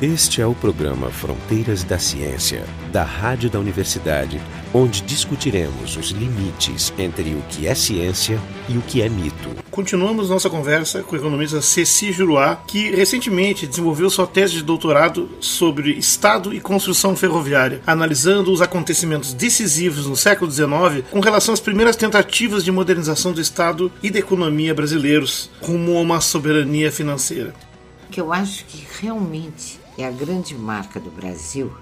Este é o programa Fronteiras da Ciência, da Rádio da Universidade, onde discutiremos os limites entre o que é ciência e o que é mito. Continuamos nossa conversa com o economista Ceci Juruá, que recentemente desenvolveu sua tese de doutorado sobre Estado e construção ferroviária, analisando os acontecimentos decisivos no século XIX com relação às primeiras tentativas de modernização do Estado e da economia brasileiros rumo a uma soberania financeira. O que eu acho que realmente é a grande marca do Brasil,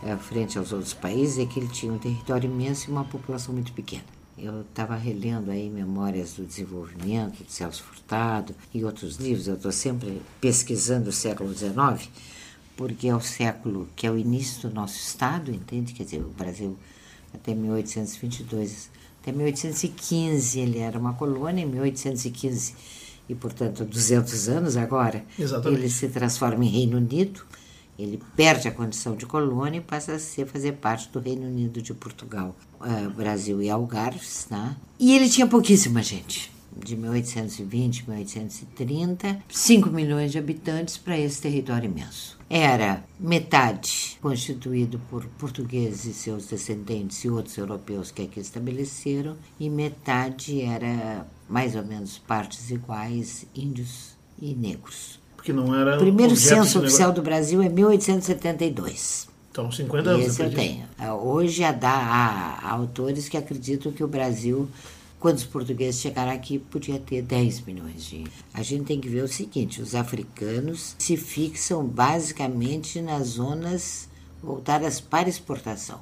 é, frente aos outros países, é que ele tinha um território imenso e uma população muito pequena. Eu estava relendo aí Memórias do Desenvolvimento, de Celso Furtado, e outros livros. Eu estou sempre pesquisando o século XIX, porque é o século que é o início do nosso Estado, entende? Quer dizer, o Brasil até 1822, até 1815 ele era uma colônia, em 1815 e, portanto, 200 anos agora, Exatamente. ele se transforma em Reino Unido, ele perde a condição de colônia e passa a ser, fazer parte do Reino Unido de Portugal, uh, Brasil e Algarves. Né? E ele tinha pouquíssima gente. De 1820 a 1830, 5 milhões de habitantes para esse território imenso. Era metade constituído por portugueses e seus descendentes e outros europeus que aqui estabeleceram, e metade era mais ou menos partes iguais, índios e negros. Porque não era. O primeiro censo oficial do Brasil é 1872. Então, 50 anos Esse eu tenho. Ah, Hoje há, há autores que acreditam que o Brasil, quando os portugueses chegaram aqui, podia ter 10 milhões de. A gente tem que ver o seguinte: os africanos se fixam basicamente nas zonas voltadas para exportação.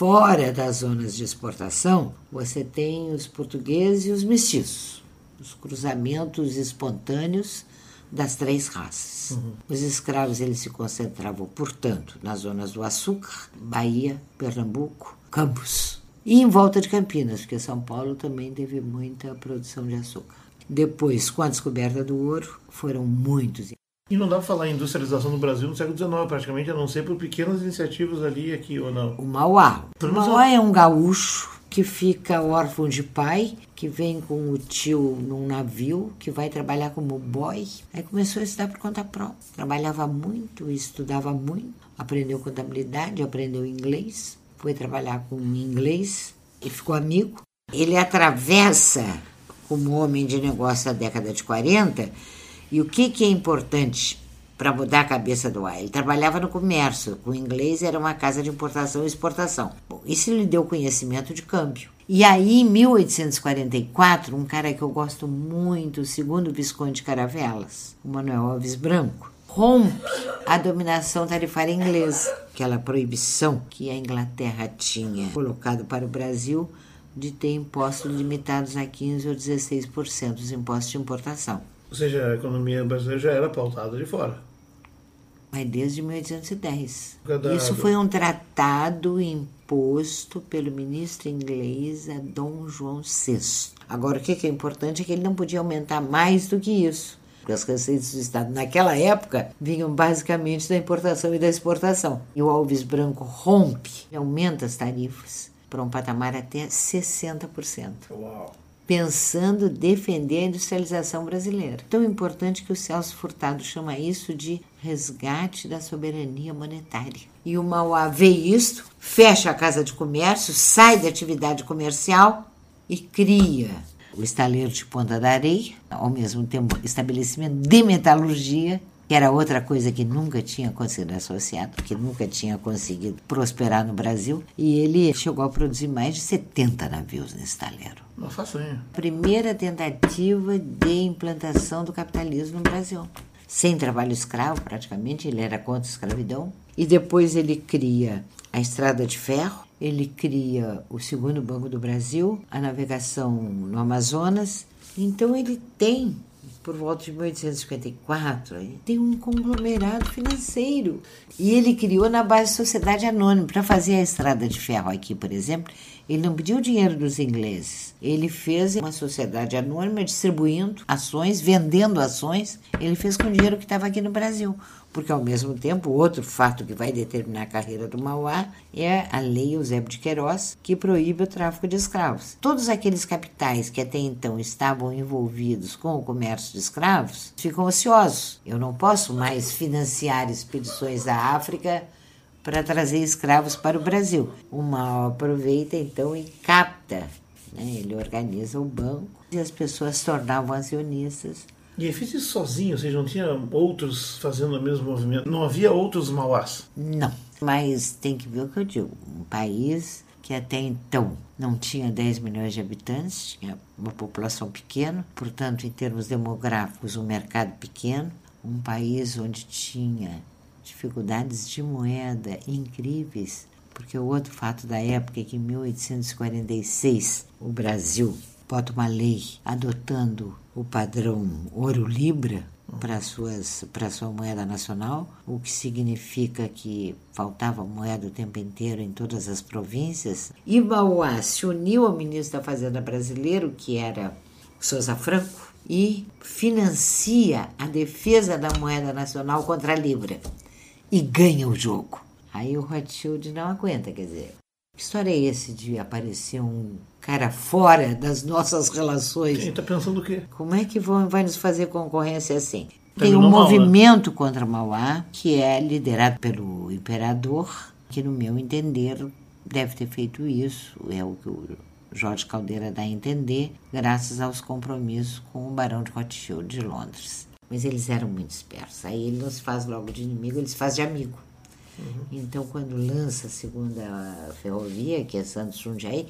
Fora das zonas de exportação, você tem os portugueses e os mestiços, os cruzamentos espontâneos das três raças. Os escravos eles se concentravam, portanto, nas zonas do açúcar, Bahia, Pernambuco, Campos e em volta de Campinas, porque São Paulo também teve muita produção de açúcar. Depois, com a descoberta do ouro, foram muitos. E não dá pra falar em industrialização no Brasil no século XIX, praticamente, a não ser por pequenas iniciativas ali e aqui ou não. O Mauá. O Mauá é um gaúcho que fica órfão de pai, que vem com o tio num navio, que vai trabalhar como boy. Aí começou a estudar por conta própria. Trabalhava muito, estudava muito, aprendeu contabilidade, aprendeu inglês, foi trabalhar com inglês e ficou amigo. Ele atravessa como homem de negócio da década de 40 e o que, que é importante para mudar a cabeça do ar. Ele trabalhava no comércio, com inglês era uma casa de importação e exportação. Bom, isso lhe deu conhecimento de câmbio. E aí, em 1844, um cara que eu gosto muito, o segundo Visconde de Caravelas, o Manuel Alves Branco, rompe a dominação tarifária inglesa, aquela proibição que a Inglaterra tinha colocado para o Brasil de ter impostos limitados a 15 ou 16% dos impostos de importação. Ou seja, a economia brasileira já era pautada de fora. Mas desde 1810. Cada- Isso foi um tratado imposto pelo ministro inglês a Dom João VI. Agora, o que que é importante é que ele não podia aumentar mais do que isso. Porque as receitas do Estado naquela época vinham basicamente da importação e da exportação. E o Alves Branco rompe e aumenta as tarifas para um patamar até 60% Uau. Pensando defender a industrialização brasileira. Tão importante que o Celso Furtado chama isso de resgate da soberania monetária. E o Mauá vê isto, fecha a casa de comércio, sai da atividade comercial e cria o estaleiro de Ponta da Areia, ao mesmo tempo estabelecimento de metalurgia, que era outra coisa que nunca tinha acontecido associado, que nunca tinha conseguido prosperar no Brasil, e ele chegou a produzir mais de 70 navios nesse estaleiro Uma façanha. primeira tentativa de implantação do capitalismo no Brasil. Sem trabalho escravo, praticamente, ele era contra a escravidão. E depois ele cria a Estrada de Ferro, ele cria o segundo Banco do Brasil, a navegação no Amazonas. Então ele tem, por volta de 1854, ele tem um conglomerado financeiro. E ele criou na base de sociedade anônima. Para fazer a Estrada de Ferro aqui, por exemplo, ele não pediu dinheiro dos ingleses. Ele fez uma sociedade anônima distribuindo ações, vendendo ações. Ele fez com o dinheiro que estava aqui no Brasil. Porque ao mesmo tempo outro fato que vai determinar a carreira do Mauá é a lei Eusébio de Queiroz, que proíbe o tráfico de escravos. Todos aqueles capitais que até então estavam envolvidos com o comércio de escravos ficam ociosos. Eu não posso mais financiar expedições à África para trazer escravos para o Brasil. O Mao aproveita então e capta, né? ele organiza o banco e as pessoas se tornavam acionistas e fez isso sozinho, ou seja, não tinha outros fazendo o mesmo movimento? Não havia outros mauás? Não, mas tem que ver o que eu digo. Um país que até então não tinha 10 milhões de habitantes, tinha uma população pequena, portanto, em termos demográficos, um mercado pequeno, um país onde tinha dificuldades de moeda incríveis, porque o outro fato da época é que em 1846 o Brasil bota uma lei adotando o padrão ouro-libra para suas para sua moeda nacional, o que significa que faltava moeda o tempo inteiro em todas as províncias. Mauá se uniu ao ministro da Fazenda brasileiro, que era Souza Franco, e financia a defesa da moeda nacional contra a libra e ganha o jogo. Aí o Rothschild não aguenta, quer dizer, que história é esse de aparecer um cara fora das nossas relações? Quem está pensando o quê? Como é que vão, vai nos fazer concorrência assim? Tem um movimento né? contra Mauá, que é liderado pelo imperador, que, no meu entender, deve ter feito isso, é o que o Jorge Caldeira dá a entender, graças aos compromissos com o Barão de Rothschild de Londres. Mas eles eram muito espertos. Aí ele não se faz logo de inimigo, ele se faz de amigo. Uhum. Então, quando lança a segunda ferrovia, que é Santos Jundiaí,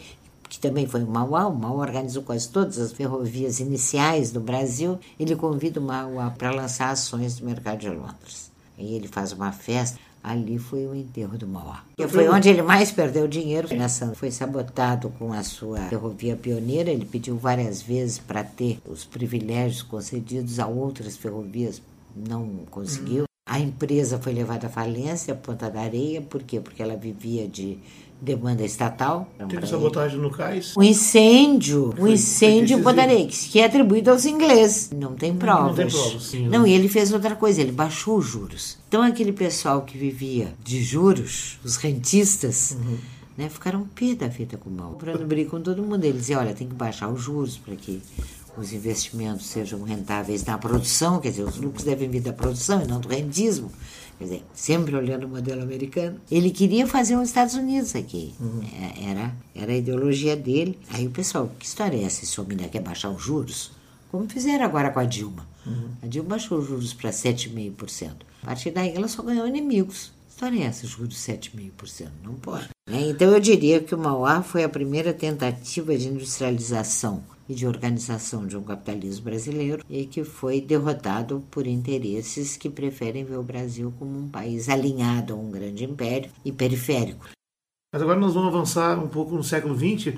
que também foi o Mauá, o Mauá organizou quase todas as ferrovias iniciais do Brasil, ele convida o Mauá para lançar ações do mercado de Londres. Aí ele faz uma festa, ali foi o enterro do Mauá. E foi onde ele mais perdeu dinheiro. Nessa, foi sabotado com a sua ferrovia pioneira, ele pediu várias vezes para ter os privilégios concedidos a outras ferrovias, não conseguiu. A empresa foi levada à falência, Ponta da Areia, por quê? Porque ela vivia de demanda estatal. Teve sabotagem no cais? O incêndio, o incêndio em que é atribuído aos ingleses. Não tem provas. Não, tem provas. Sim, não, e ele fez outra coisa, ele baixou os juros. Então aquele pessoal que vivia de juros, os rentistas, uhum. né, ficaram pé da vida com o mal. Comprando briga com todo mundo. Ele dizia, olha, tem que baixar os juros para que os investimentos sejam rentáveis na produção, quer dizer, os lucros devem vir da produção e não do rendismo. Quer dizer, sempre olhando o modelo americano. Ele queria fazer os Estados Unidos aqui. Uhum. É, era, era a ideologia dele. Aí o pessoal, que história é essa? Esse homem quer baixar os juros? Como fizeram agora com a Dilma. Uhum. A Dilma baixou os juros para 7,5%. A partir daí ela só ganhou inimigos. Que história é essa, juros de 7,5%? Não pode. É, então eu diria que o Mauá foi a primeira tentativa de industrialização e de organização de um capitalismo brasileiro e que foi derrotado por interesses que preferem ver o Brasil como um país alinhado a um grande império e periférico. Mas agora nós vamos avançar um pouco no século XX.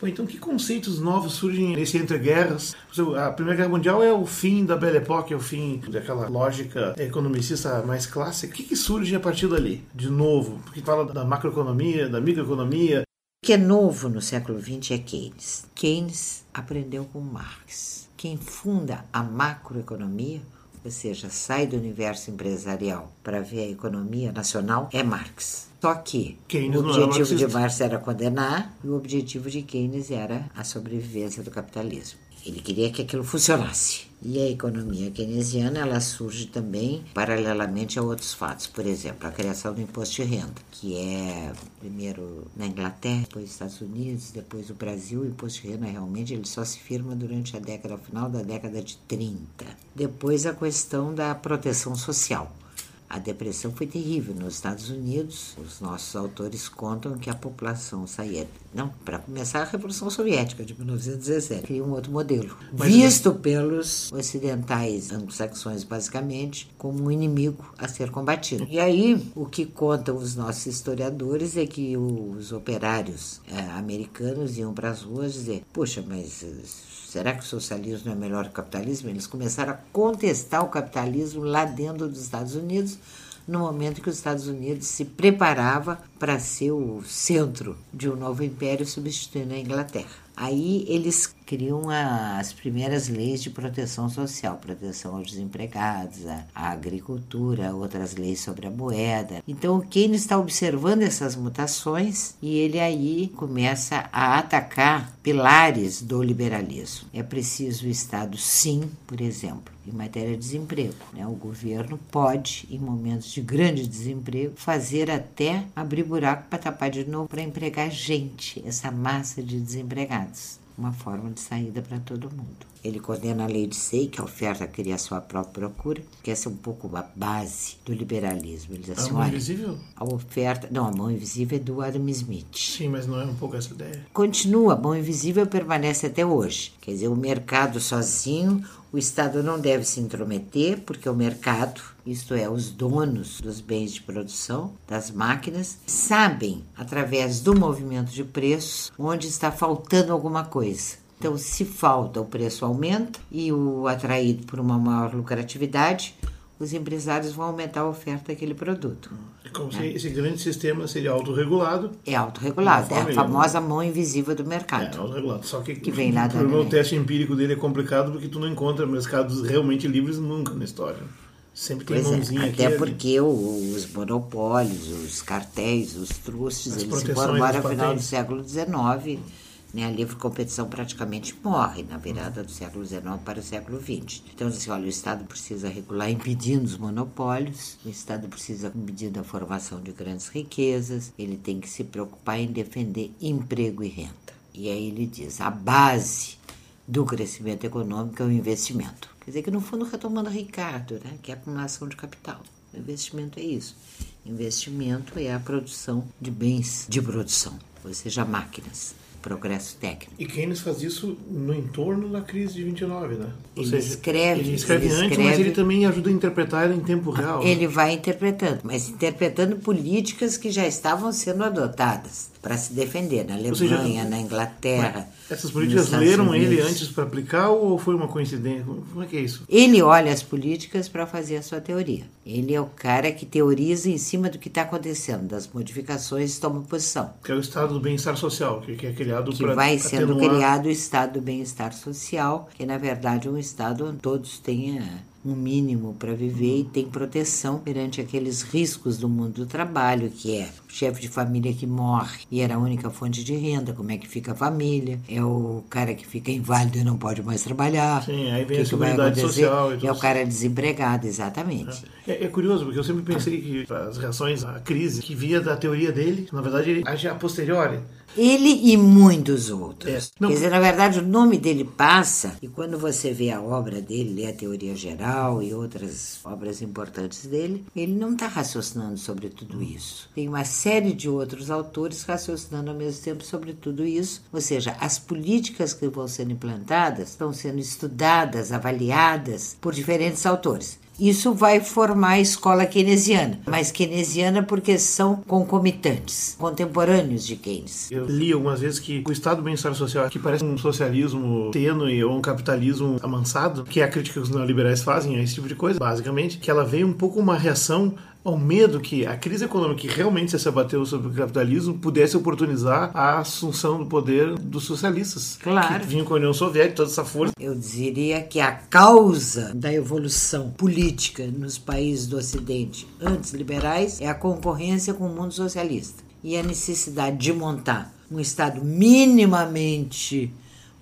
Bom, então, que conceitos novos surgem nesse entre guerras? A Primeira Guerra Mundial é o fim da Belle Époque, é o fim daquela lógica economicista mais clássica. O que, que surge a partir dali, de novo? Porque fala da macroeconomia, da microeconomia, que é novo no século XX é Keynes. Keynes aprendeu com Marx. Quem funda a macroeconomia, ou seja, sai do universo empresarial para ver a economia nacional, é Marx. Só que Keynes o objetivo de Marx era condenar e o objetivo de Keynes era a sobrevivência do capitalismo. Ele queria que aquilo funcionasse. E a economia keynesiana ela surge também paralelamente a outros fatos. Por exemplo, a criação do imposto de renda, que é primeiro na Inglaterra, depois nos Estados Unidos, depois o Brasil. O imposto de renda realmente ele só se firma durante a década final da década de 30. Depois a questão da proteção social a depressão foi terrível nos Estados Unidos. Os nossos autores contam que a população saía. Não, para começar, a Revolução Soviética de 1917 cria um outro modelo, Mas visto é... pelos ocidentais anglo-saxões, basicamente, como um inimigo a ser combatido. E aí, o que contam os nossos historiadores é que os operários é, americanos iam para as ruas dizer: Poxa, mas Será que o socialismo é melhor que o capitalismo? Eles começaram a contestar o capitalismo lá dentro dos Estados Unidos, no momento que os Estados Unidos se preparava para ser o centro de um novo império substituindo a Inglaterra. Aí eles criam as primeiras leis de proteção social, proteção aos desempregados, a, a, agricultura, outras leis sobre a moeda. Então, o Keynes está observando essas mutações e ele aí começa a atacar pilares do liberalismo. É preciso o Estado, sim, por exemplo, em matéria de desemprego. Né? O governo pode, em momentos de grande desemprego, fazer até abrir buraco para tapar de novo para empregar gente, essa massa de desempregados uma forma de saída para todo mundo. Ele condena a lei de Sei, que a oferta cria sua própria procura, que essa é um pouco a base do liberalismo. Ele diz assim, a mão invisível? A oferta... Não, a mão invisível é do Adam Smith. Sim, mas não é um pouco essa ideia? Continua, a mão invisível permanece até hoje. Quer dizer, o mercado sozinho, o Estado não deve se intrometer, porque o mercado, isto é, os donos dos bens de produção, das máquinas, sabem, através do movimento de preços, onde está faltando alguma coisa. Então, se falta, o preço aumenta e o atraído por uma maior lucratividade, os empresários vão aumentar a oferta daquele produto. É como né? se esse grande sistema seria autorregulado. É autorregulado, é a famosa mão invisível do mercado. É autorregulado. Só que, que vem lá o teste empírico dele é complicado porque tu não encontra mercados realmente livres nunca na história. Sempre tem pois é, mãozinha é, aqui. Até porque os monopólios, os cartéis, os trustes, eles se formaram no final do século XIX né, a livre competição praticamente morre na virada do século XIX para o século XX. Então, assim, olha, o Estado precisa regular impedindo os monopólios, o Estado precisa impedir a formação de grandes riquezas, ele tem que se preocupar em defender emprego e renda. E aí ele diz, a base do crescimento econômico é o investimento. Quer dizer que, no fundo, retomando Ricardo, né, que é a acumulação de capital. O investimento é isso. Investimento é a produção de bens de produção, ou seja, máquinas progresso técnico. E Keynes faz isso no entorno da crise de 29, né? Ou ele seja, escreve. Ele escreve ele antes, escreve, mas ele também ajuda a interpretar em tempo real. Ele né? vai interpretando, mas interpretando políticas que já estavam sendo adotadas para se defender na Alemanha, seja, na Inglaterra. Essas políticas leram Unidos. ele antes para aplicar ou foi uma coincidência? Como é que é isso? Ele olha as políticas para fazer a sua teoria. Ele é o cara que teoriza em cima do que está acontecendo, das modificações toma posição. Que é o estado do bem-estar social, que, é criado que vai sendo atenuar... criado o estado do bem-estar social, que na verdade é um estado onde todos têm um mínimo para viver e tem proteção perante aqueles riscos do mundo do trabalho, que é o chefe de família que morre e era a única fonte de renda, como é que fica a família, é o cara que fica inválido e não pode mais trabalhar. Sim, aí vem que a seguridade social. É o cara desempregado, exatamente. É, é, curioso, porque eu sempre pensei que as reações à crise que via da teoria dele, na verdade ele age a posteriori. Ele e muitos outros. É. Quer dizer, na verdade, o nome dele passa, e quando você vê a obra dele, lê a Teoria Geral e outras obras importantes dele, ele não está raciocinando sobre tudo isso. Tem uma série de outros autores raciocinando ao mesmo tempo sobre tudo isso, ou seja, as políticas que vão sendo implantadas estão sendo estudadas, avaliadas por diferentes autores. Isso vai formar a escola keynesiana, mas keynesiana porque são concomitantes, contemporâneos de Keynes. Eu li algumas vezes que o estado do bem-estar social, que parece um socialismo tênue ou um capitalismo amansado, que é a crítica que os neoliberais fazem a esse tipo de coisa, basicamente, que ela veio um pouco uma reação ao medo que a crise econômica que realmente se abateu sobre o capitalismo pudesse oportunizar a assunção do poder dos socialistas. Claro. Que vinham com a União Soviética, toda essa força. Eu diria que a causa da evolução política nos países do Ocidente antes liberais é a concorrência com o mundo socialista e a necessidade de montar um Estado minimamente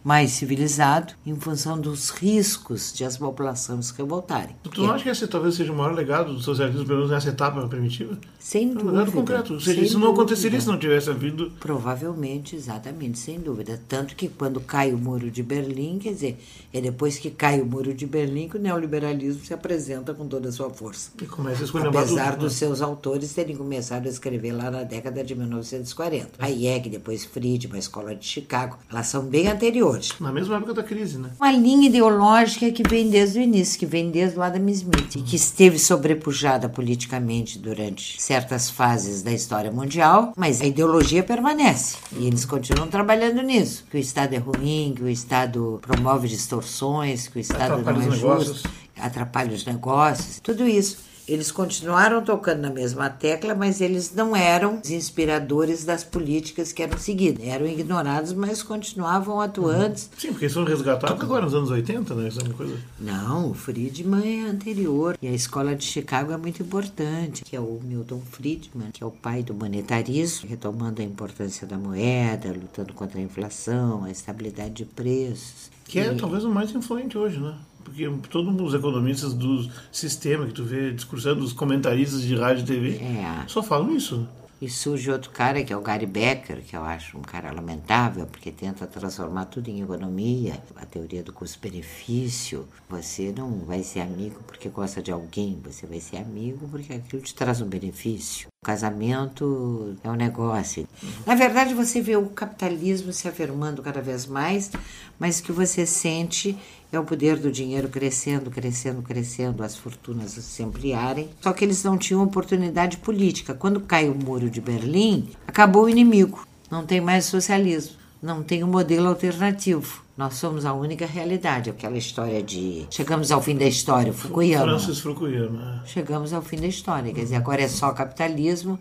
mais civilizado em função dos riscos de as populações se revoltarem. Tu não acha que esse talvez seja o maior legado do socialismo, pelo menos nessa etapa primitiva? Sem é um dúvida. legado concreto. Ou seja, isso não aconteceria se não tivesse havido... Provavelmente, exatamente, sem dúvida. Tanto que quando cai o muro de Berlim, quer dizer, é depois que cai o muro de Berlim que o neoliberalismo se apresenta com toda a sua força. E começa a escolher Apesar dos né? seus autores terem começado a escrever lá na década de 1940. Hayek, depois Friedman, a Escola de Chicago, elas são bem anteriores Na mesma época da crise, né? Uma linha ideológica que vem desde o início, que vem desde o Adam Smith, e que esteve sobrepujada politicamente durante certas fases da história mundial, mas a ideologia permanece. E eles continuam trabalhando nisso. Que o Estado é ruim, que o Estado promove distorções, que o Estado atrapalha não é justo, atrapalha os negócios, tudo isso. Eles continuaram tocando na mesma tecla, mas eles não eram os inspiradores das políticas que eram seguidas. Eram ignorados, mas continuavam atuantes. Sim, porque eles foram resgatados agora nos anos 80, né? Isso é uma coisa... Não, o Friedman é anterior. E a escola de Chicago é muito importante, que é o Milton Friedman, que é o pai do monetarismo, retomando a importância da moeda, lutando contra a inflação, a estabilidade de preços. Que é talvez o mais influente hoje, né? Porque todos os economistas do sistema que tu vê discursando, os comentaristas de rádio e TV, É. só falam isso. E surge outro cara, que é o Gary Becker, que eu acho um cara lamentável, porque tenta transformar tudo em economia, a teoria do custo-benefício. Você não vai ser amigo porque gosta de alguém, você vai ser amigo porque aquilo te traz um benefício. Casamento é um negócio. Na verdade, você vê o capitalismo se afirmando cada vez mais, mas o que você sente é o poder do dinheiro crescendo, crescendo, crescendo, as fortunas se ampliarem. Só que eles não tinham oportunidade política. Quando cai o muro de Berlim, acabou o inimigo. Não tem mais socialismo. Não tem um modelo alternativo. Nós somos a única realidade. Aquela história de chegamos ao fim da história, Fukuyama. Francis Fukuyama. é. Chegamos ao fim da história. Quer dizer, agora é só capitalismo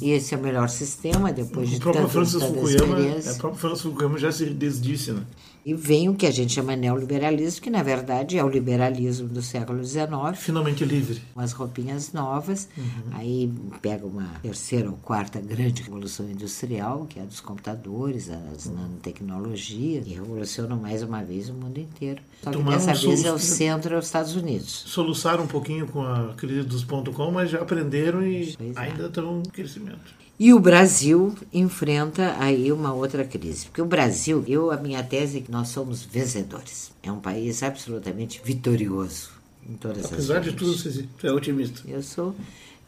e esse é o melhor sistema depois de O próprio tanto, Francis tanta Fukuyama, experiência. é, o próprio Francis Fukuyama já se desdisse, né? E vem o que a gente chama neoliberalismo, que na verdade é o liberalismo do século XIX, Finalmente livre. umas roupinhas novas. Aí pega uma terceira ou quarta grande revolução industrial, que é a dos computadores, as nanotecnologias, e revolucionam mais uma vez o mundo inteiro. Só que Tomaram dessa um vez é o centro, é os Estados Unidos. Soluçaram um pouquinho com a crise dos ponto .com, mas já aprenderam e Pois é. ainda estão em crescimento. E o Brasil enfrenta aí uma outra crise. Porque o Brasil, eu a minha tese é que nós somos vencedores. É um país absolutamente vitorioso em todas Apesar as de frentes. tudo, você é otimista. Eu sou.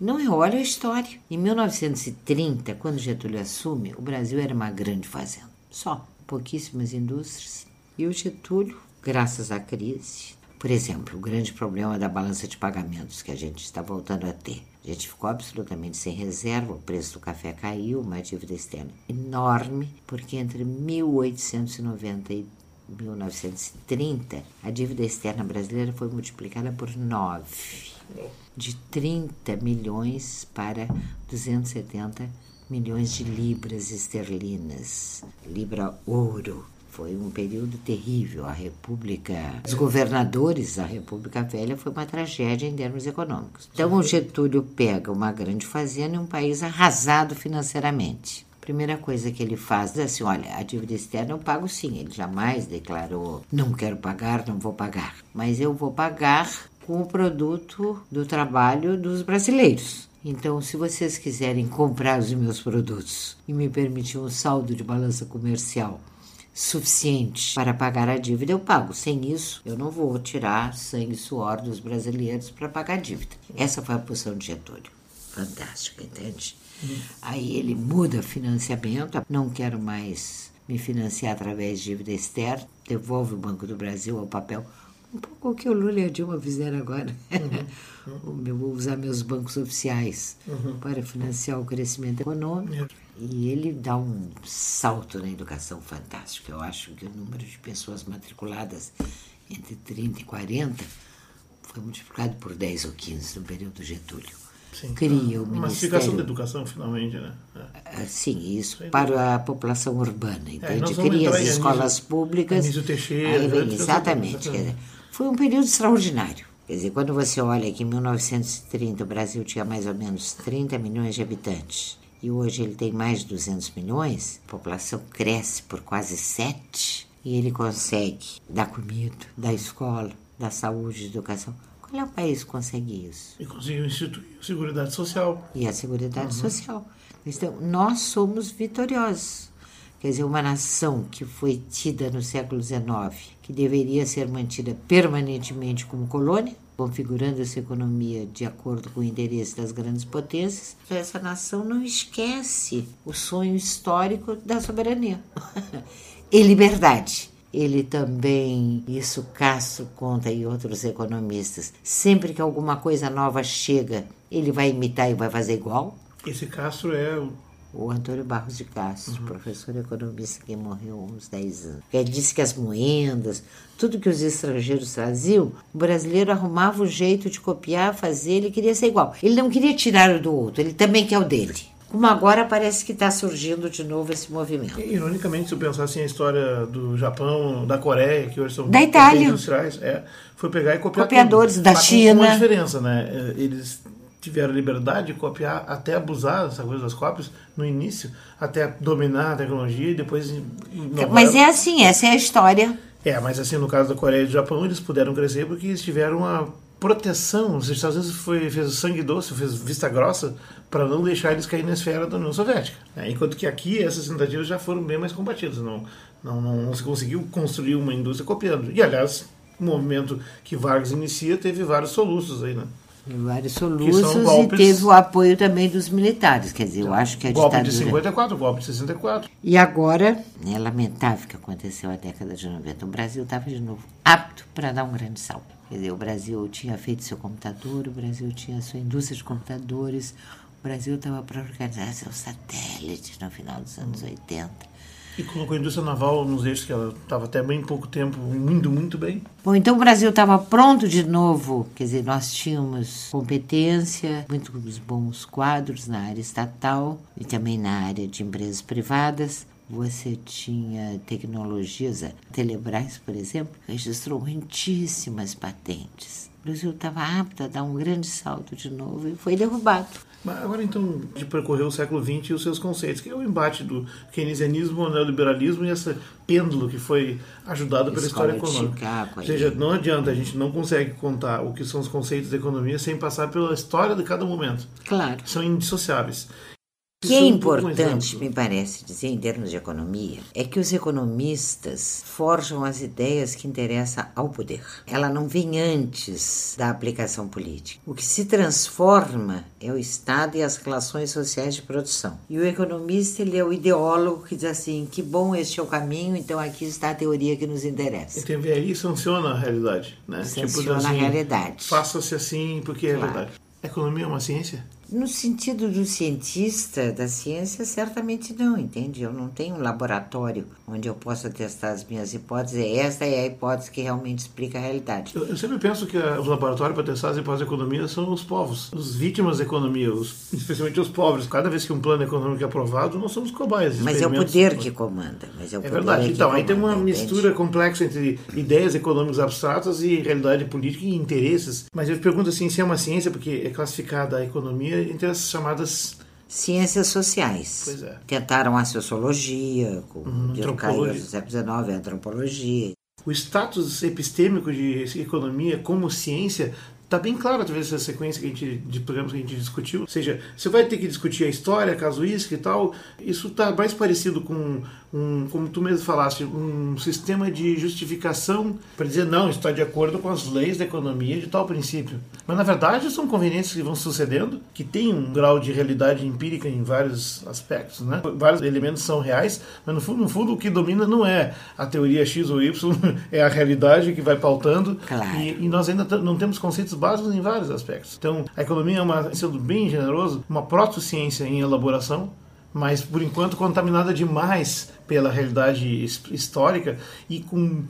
Não, eu olho a história. Em 1930, quando Getúlio assume, o Brasil era uma grande fazenda. Só. Pouquíssimas indústrias. E o Getúlio, graças à crise, por exemplo, o grande problema da balança de pagamentos que a gente está voltando a ter. A gente ficou absolutamente sem reserva, o preço do café caiu, uma dívida externa enorme, porque entre 1890 e 1930, a dívida externa brasileira foi multiplicada por 9, de 30 milhões para 270 milhões de libras esterlinas, libra ouro. Foi um período terrível. A República, os governadores da República Velha foi uma tragédia em termos econômicos. Então, o Getúlio pega uma grande fazenda e um país arrasado financeiramente. Primeira coisa que ele faz é assim: olha, a dívida externa eu pago sim. Ele jamais declarou, não quero pagar, não vou pagar. Mas eu vou pagar com o produto do trabalho dos brasileiros. Então, se vocês quiserem comprar os meus produtos e me permitir um saldo de balança comercial suficiente para pagar a dívida, eu pago. Sem isso, eu não vou tirar sangue e suor dos brasileiros para pagar a dívida. Essa foi a posição de Getúlio. Fantástica, entende? Aí ele muda financiamento, não quero mais me financiar através de dívida externa, devolve o Banco do Brasil ao papel. Um pouco o que o Lula e a Dilma fizeram agora. Eu vou usar meus bancos oficiais para financiar o crescimento econômico. E ele dá um salto na educação fantástico. Eu acho que o número de pessoas matriculadas entre 30 e 40 foi multiplicado por 10 ou 15 no período Getúlio. Sim. Cria o Uma massificação da Ministério. educação, finalmente, né? É. Ah, Sim, isso para a população urbana, entende? vamos Cria as escolas Anísio- públicas. Anísio Teixeira, vem- exatamente. Exatamente. foi um período extraordinário. Quer dizer, quando você olha que em 1930 o Brasil tinha mais ou menos 30 milhões de habitantes e hoje ele tem mais de 200 milhões, a população cresce por quase 7 e ele consegue dar comida, dar escola, dar saúde, educação. Qual é o país que consegue isso? E conseguiu instituir a Seguridade Social. e a Seguridade Social. Então, nós somos vitoriosos. Quer dizer, uma nação que foi tida no século XIX, que deveria ser mantida permanentemente como colônia, configurando essa economia de acordo com o interesse das grandes potências, essa nação não esquece o sonho histórico da soberania e liberdade. Ele também, isso Castro conta e outros economistas, sempre que alguma coisa nova chega, ele vai imitar e vai fazer igual. Esse Castro é o Antônio Barros de Castro, uhum. professor economista que morreu há uns 10 anos. Ele disse que as moendas, tudo que os estrangeiros traziam, o brasileiro arrumava o jeito de copiar, fazer, ele queria ser igual. Ele não queria tirar o do outro, ele também quer o dele. Como agora parece que está surgindo de novo esse movimento. E, ironicamente, se eu pensar assim, a história do Japão, da Coreia, que hoje são da Itália. industriais, é, foi pegar e copiar Copiadores tudo. da China. Com uma diferença, né? É, eles tiveram liberdade de copiar, até abusar dessa coisa das cópias no início, até dominar a tecnologia e depois. Inovar. Mas é assim, essa é a história. É, mas assim, no caso da Coreia e do Japão, eles puderam crescer porque eles tiveram uma proteção. Os Estados Unidos foi, fez sangue doce, fez vista grossa para não deixar eles cair na esfera da União Soviética. Né? Enquanto que aqui essas tentativas já foram bem mais combatidas. Não, não, não, não se conseguiu construir uma indústria copiando. E aliás, o movimento que Vargas inicia teve vários soluços aí, né? Vários soluços golpes, e teve o apoio também dos militares. Quer dizer, eu então, acho que a golpe ditadura... Golpe de 54, golpe de 64. E agora, é lamentável que aconteceu a década de 90. O Brasil estava de novo apto para dar um grande salto. Quer dizer, o Brasil tinha feito seu computador, o Brasil tinha sua indústria de computadores, o Brasil estava para organizar seu satélite no final dos anos 80. E colocou a indústria naval nos eixos que ela estava até bem pouco tempo indo muito bem. Bom, então o Brasil estava pronto de novo, quer dizer, nós tínhamos competência, muitos bons quadros na área estatal e também na área de empresas privadas. Você tinha tecnologias, a Telebrás, por exemplo, registrou muitíssimas patentes. O Brasil estava apto a dar um grande salto de novo e foi derrubado. Mas agora então, de percorrer o século XX e os seus conceitos, que é o embate do keynesianismo, o neoliberalismo e esse pêndulo que foi ajudado pela história econômica. Chicago, Ou seja, não adianta, a gente não consegue contar o que são os conceitos da economia sem passar pela história de cada momento. Claro. São indissociáveis que é importante, me parece dizer, em termos de economia, é que os economistas forjam as ideias que interessam ao poder. Ela não vem antes da aplicação política. O que se transforma é o Estado e as relações sociais de produção. E o economista ele é o ideólogo que diz assim, que bom este é o caminho, então aqui está a teoria que nos interessa. Então aí sanciona a realidade, né? Sanciona tipo, assim, a realidade. Faça-se assim porque é claro. verdade. A economia é uma ciência? No sentido do cientista da ciência, certamente não, entende? Eu não tenho um laboratório onde eu possa testar as minhas hipóteses. Esta é a hipótese que realmente explica a realidade. Eu, eu sempre penso que a, os laboratórios para testar as hipóteses da economia são os povos, os vítimas da economia, os, especialmente os pobres. Cada vez que um plano econômico é aprovado, nós somos cobaias. Mas é o poder que comanda. Mas é, o é verdade. Então, aí tem uma mistura complexa entre ideias econômicas abstratas e realidade política e interesses. Mas eu pergunto assim, se é uma ciência, porque é classificada a economia entre as chamadas ciências sociais. Pois é. Tentaram a sociologia, com uhum, antropologia. do século XIX, a antropologia. O status epistêmico de economia como ciência está bem claro através dessa sequência que a gente, de programas que a gente discutiu. Ou seja, você vai ter que discutir a história, a casuística e tal. Isso está mais parecido com um, como tu mesmo falaste, um sistema de justificação para dizer não, está de acordo com as leis da economia de tal princípio. Mas na verdade são conveniências que vão sucedendo, que têm um grau de realidade empírica em vários aspectos, né? Vários elementos são reais, mas no fundo, no fundo o que domina não é a teoria X ou Y, é a realidade que vai pautando. Claro. E, e, nós ainda não temos conceitos básicos em vários aspectos. Então, a economia é uma, sendo bem generoso, uma proto-ciência em elaboração, mas por enquanto contaminada demais pela realidade histórica e com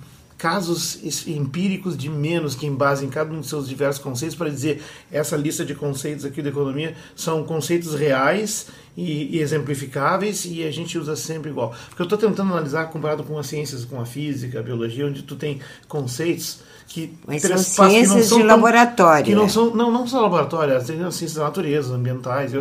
casos empíricos de menos que embasem cada um dos seus diversos conceitos para dizer essa lista de conceitos aqui da economia são conceitos reais e, e exemplificáveis e a gente usa sempre igual. Porque eu estou tentando analisar comparado com as ciências, com a física, a biologia, onde tu tem conceitos que mas são ciências são de tão, laboratório. Que não são não não só laboratório, tem as ciências da natureza, ambientais,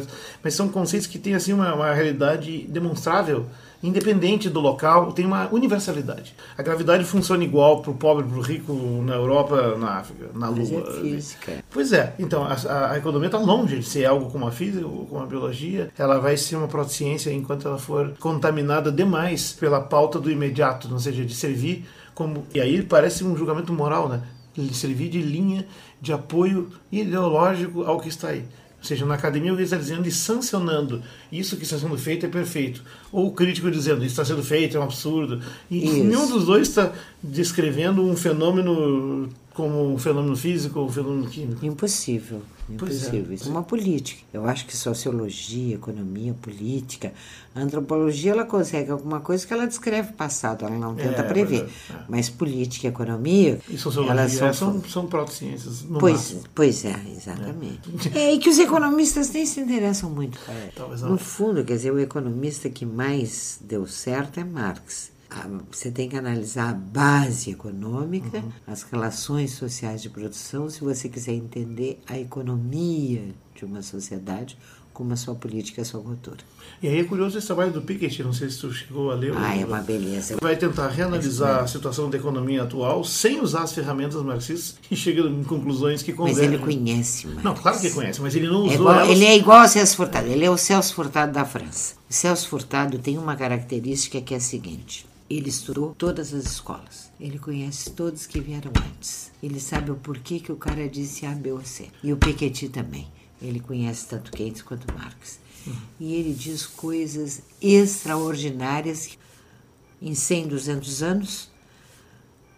mas são conceitos que têm assim uma, uma realidade demonstrável independente do local, tem uma universalidade. A gravidade funciona igual para o pobre, para o rico na Europa, na África, na Lua. Mas é física. Pois é, então a, a economia está longe de ser algo como a física ou como a biologia. Ela vai ser uma protociência enquanto ela for contaminada demais pela pauta do imediato, ou seja, de servir como. E aí parece um julgamento moral, né? Servir de linha de apoio ideológico ao que está aí. Ou seja, na academia alguém está dizendo e sancionando isso que está sendo feito é perfeito. Ou o crítico dizendo isso está sendo feito, é um absurdo. E isso. nenhum dos dois está descrevendo um fenômeno como um fenômeno físico ou um fenômeno químico. Impossível. Impossível. É. Isso é uma política. Eu acho que sociologia, economia, política, antropologia, ela consegue alguma coisa que ela descreve o passado, ela não tenta é, prever. É. Mas política e economia. E sociologia elas são, são, são proto-ciências. Pois, pois é, exatamente. É. e que os economistas nem se interessam muito. no fundo, quer dizer, o economista que mais deu certo é Marx você tem que analisar a base econômica, uhum. as relações sociais de produção, se você quiser entender a economia de uma sociedade, como a sua política e a sua cultura. E aí é curioso esse trabalho do Piketty, não sei se tu chegou a ler. Ah, é uma beleza. Vai tentar reanalisar a situação da economia atual sem usar as ferramentas marxistas e chega em conclusões que convergem. Mas ele conhece Marx. Não, claro que conhece, mas ele não é usou é igual. Ele é igual ao Celso Furtado, ele é o Celso Furtado da França. O Celso Furtado tem uma característica que é a seguinte ele estudou todas as escolas. Ele conhece todos que vieram antes. Ele sabe o porquê que o cara disse A, B ou C. E o Piketty também. Ele conhece tanto Keynes quanto Marx. Uhum. E ele diz coisas extraordinárias. Em 100, 200 anos,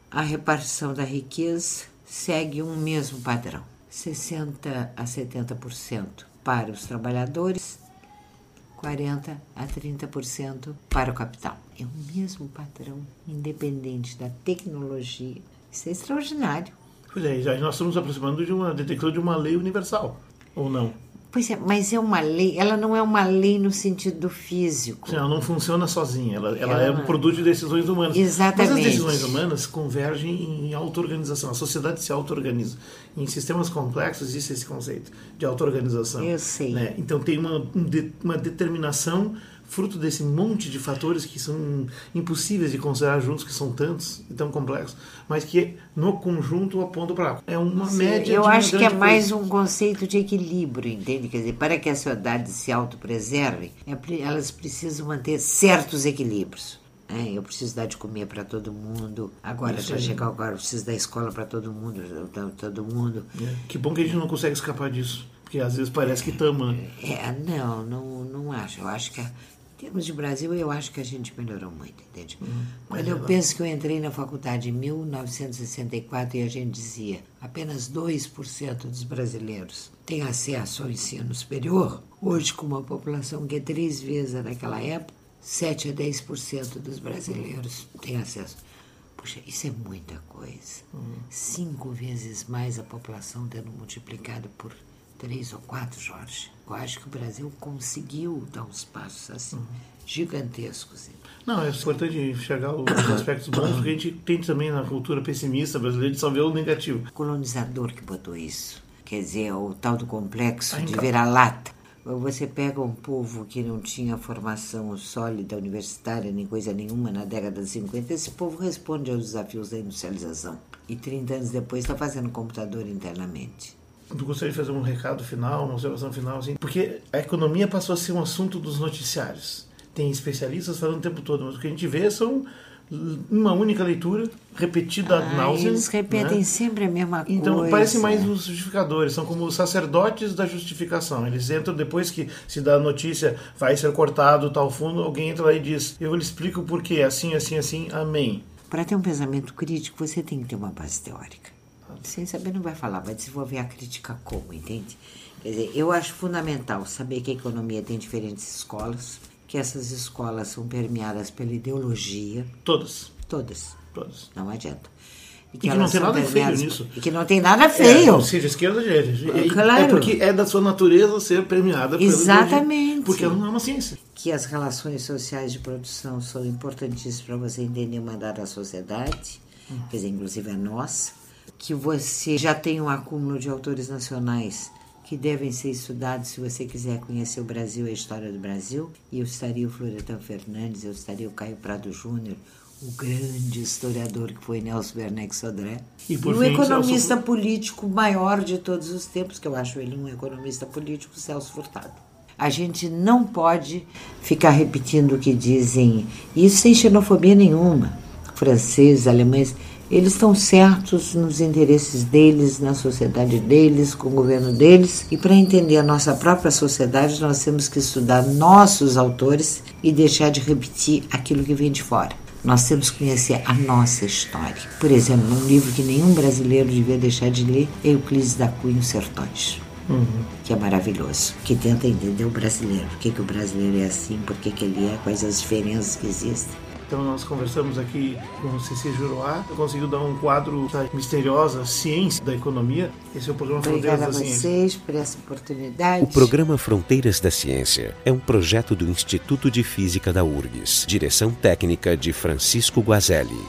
a repartição da riqueza segue um mesmo padrão: 60 a 70% para os trabalhadores, 40 a 30% para o capital. É o mesmo padrão, independente da tecnologia. Isso é extraordinário. Pois é, nós estamos aproximando de uma detecção de uma lei universal, ou não? Pois é, mas é uma lei, ela não é uma lei no sentido físico. Sim, ela não funciona sozinha, ela, ela, ela é um produto de decisões humanas. Exatamente. Mas as decisões humanas convergem em auto-organização, a sociedade se auto-organiza. Em sistemas complexos existe esse conceito de auto-organização. Eu sei. Né? Então tem uma, uma determinação fruto desse monte de fatores que são impossíveis de considerar juntos, que são tantos e tão complexos, mas que no conjunto apontam para É uma Sim, média. Eu acho que é coisa. mais um conceito de equilíbrio, entende? Quer dizer, para que a sociedade se autopreserve, é elas precisam manter certos equilíbrios. É, eu preciso dar de comer para todo mundo. Agora, para chegar agora, eu preciso dar escola para todo mundo, todo mundo. É. Que bom que a gente não consegue escapar disso. Porque às vezes parece que estamos, né? É, não, não, não acho. Eu acho que em termos de Brasil, eu acho que a gente melhorou muito, entende? Uhum. Quando eu penso que eu entrei na faculdade em 1964 e a gente dizia apenas 2% dos brasileiros têm acesso ao ensino superior, hoje, com uma população que é três vezes naquela época, 7 a 10% dos brasileiros têm acesso. Puxa, isso é muita coisa. Uhum. Cinco vezes mais a população tendo multiplicado por três ou quatro, Jorge. Eu acho que o Brasil conseguiu dar uns passos assim, uhum. gigantescos. Não, é importante enxergar os aspectos bons, porque a gente tem também na cultura pessimista brasileira de só ver o negativo. O colonizador que botou isso. Quer dizer, o tal do complexo de vira-lata. Você pega um povo que não tinha formação sólida universitária nem coisa nenhuma na década de 50, esse povo responde aos desafios da industrialização. E 30 anos depois está fazendo computador internamente. Eu gostaria de fazer um recado final, uma observação final, assim, porque a economia passou a ser um assunto dos noticiários. Tem especialistas falando o tempo todo, mas o que a gente vê são uma única leitura, repetida ah, náusea. Eles repetem né? sempre a mesma então, coisa. Então, parecem mais os justificadores, são como os sacerdotes da justificação. Eles entram depois que se dá a notícia, vai ser cortado tal fundo, alguém entra lá e diz: Eu lhe explico por quê, assim, assim, assim, amém. Para ter um pensamento crítico, você tem que ter uma base teórica sem saber não vai falar, vai desenvolver a crítica como, entende? Quer dizer, eu acho fundamental saber que a economia tem diferentes escolas, que essas escolas são permeadas pela ideologia. Todas. Todas. Todas. Não adianta. E que, e que não tem nada feio nisso. E que não tem nada feio. É, seja esquerda ou direita. É, claro. É porque é da sua natureza ser permeada Exatamente. Porque ela não é uma ciência. Que as relações sociais de produção são importantíssimas para você entender uma dada sociedade, hum. quer dizer, inclusive a nossa que você já tem um acúmulo de autores nacionais que devem ser estudados se você quiser conhecer o Brasil e a história do Brasil. E eu estaria o Florentan Fernandes, eu estaria o Caio Prado Júnior, o grande historiador que foi Nelson Werneck Sodré. E, e o fim, economista Celso... político maior de todos os tempos, que eu acho ele um economista político, Celso Furtado. A gente não pode ficar repetindo o que dizem, isso sem xenofobia nenhuma. Franceses, alemães, eles estão certos nos interesses deles, na sociedade deles, com o governo deles. E para entender a nossa própria sociedade, nós temos que estudar nossos autores e deixar de repetir aquilo que vem de fora. Nós temos que conhecer a nossa história. Por exemplo, um livro que nenhum brasileiro devia deixar de ler é Euclides da Cunha Sertões. Uhum. Que é maravilhoso, que tenta entender o brasileiro, por que, que o brasileiro é assim, por que, que ele é, quais as diferenças que existem. Então nós conversamos aqui com o Ceci Juruá, conseguiu dar um quadro da misteriosa ciência da economia. Esse é o programa Obrigada Fronteiras da Ciência. Obrigada a vocês por essa oportunidade. O programa Fronteiras da Ciência é um projeto do Instituto de Física da URGS. Direção técnica de Francisco Guazelli.